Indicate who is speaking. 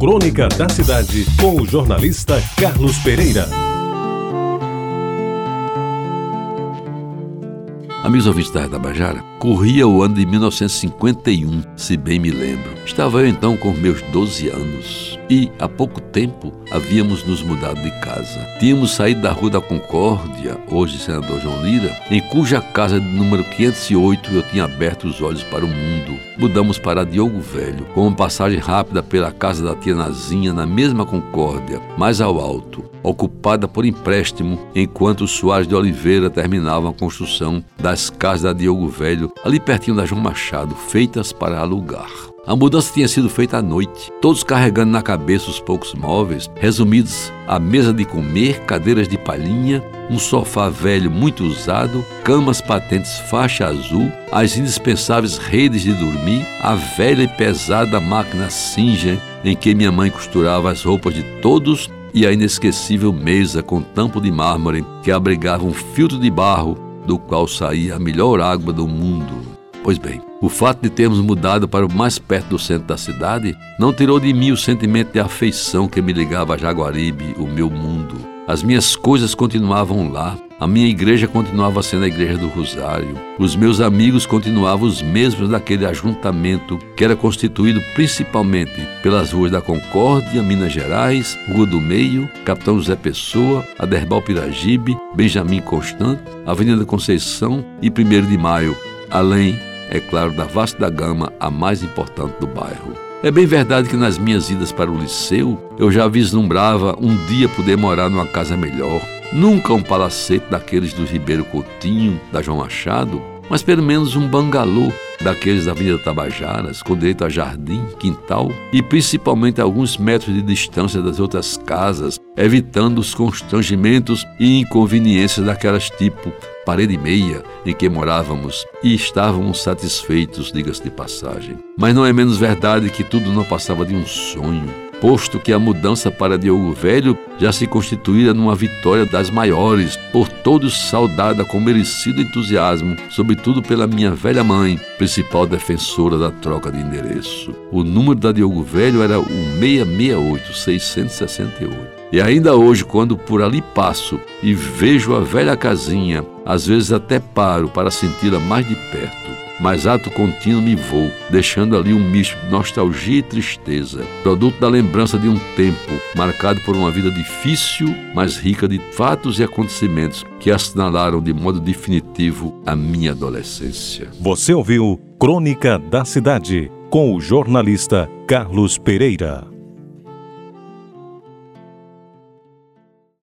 Speaker 1: Crônica da Cidade, com o jornalista Carlos Pereira.
Speaker 2: Amigos ouvintes da Tabajara, corria o ano de 1951, se bem me lembro. Estava eu então com meus 12 anos e, há pouco tempo, havíamos nos mudado de casa. Tínhamos saído da Rua da Concórdia, hoje senador João Lira, em cuja casa de número 508 eu tinha aberto os olhos para o mundo. Mudamos para Diogo Velho, com uma passagem rápida pela casa da tia Nazinha, na mesma Concórdia, mais ao alto ocupada por empréstimo, enquanto os Soares de Oliveira terminavam a construção das casas da Diogo Velho, ali pertinho da João Machado, feitas para alugar. A mudança tinha sido feita à noite, todos carregando na cabeça os poucos móveis, resumidos a mesa de comer, cadeiras de palhinha, um sofá velho muito usado, camas patentes faixa azul, as indispensáveis redes de dormir, a velha e pesada máquina Singer em que minha mãe costurava as roupas de todos e a inesquecível mesa com tampo de mármore que abrigava um filtro de barro do qual saía a melhor água do mundo. Pois bem, o fato de termos mudado para o mais perto do centro da cidade não tirou de mim o sentimento de afeição que me ligava a Jaguaribe, o meu mundo. As minhas coisas continuavam lá, a minha igreja continuava sendo a igreja do Rosário. Os meus amigos continuavam os mesmos daquele ajuntamento que era constituído principalmente pelas ruas da Concórdia, Minas Gerais, Rua do Meio, Capitão José Pessoa, Aderbal Piragibe, Benjamin Constante, Avenida Conceição e 1 de Maio, além, é claro, da vasta gama, a mais importante do bairro. É bem verdade que nas minhas idas para o liceu eu já vislumbrava um dia poder morar numa casa melhor, Nunca um palacete daqueles do Ribeiro Coutinho, da João Machado, mas pelo menos um bangalô daqueles da Avenida Tabajaras, com direito a jardim, quintal e principalmente alguns metros de distância das outras casas, evitando os constrangimentos e inconveniências daquelas tipo parede meia em que morávamos e estávamos satisfeitos, diga-se de passagem. Mas não é menos verdade que tudo não passava de um sonho posto que a mudança para Diogo Velho já se constituíra numa vitória das maiores, por todos saudada com merecido entusiasmo, sobretudo pela minha velha mãe, principal defensora da troca de endereço. O número da Diogo Velho era o 668, 668. E ainda hoje, quando por ali passo e vejo a velha casinha, às vezes até paro para senti-la mais de perto mas ato contínuo me vou, deixando ali um misto de nostalgia e tristeza, produto da lembrança de um tempo marcado por uma vida difícil, mas rica de fatos e acontecimentos que assinalaram de modo definitivo a minha adolescência.
Speaker 1: Você ouviu Crônica da Cidade com o jornalista Carlos Pereira.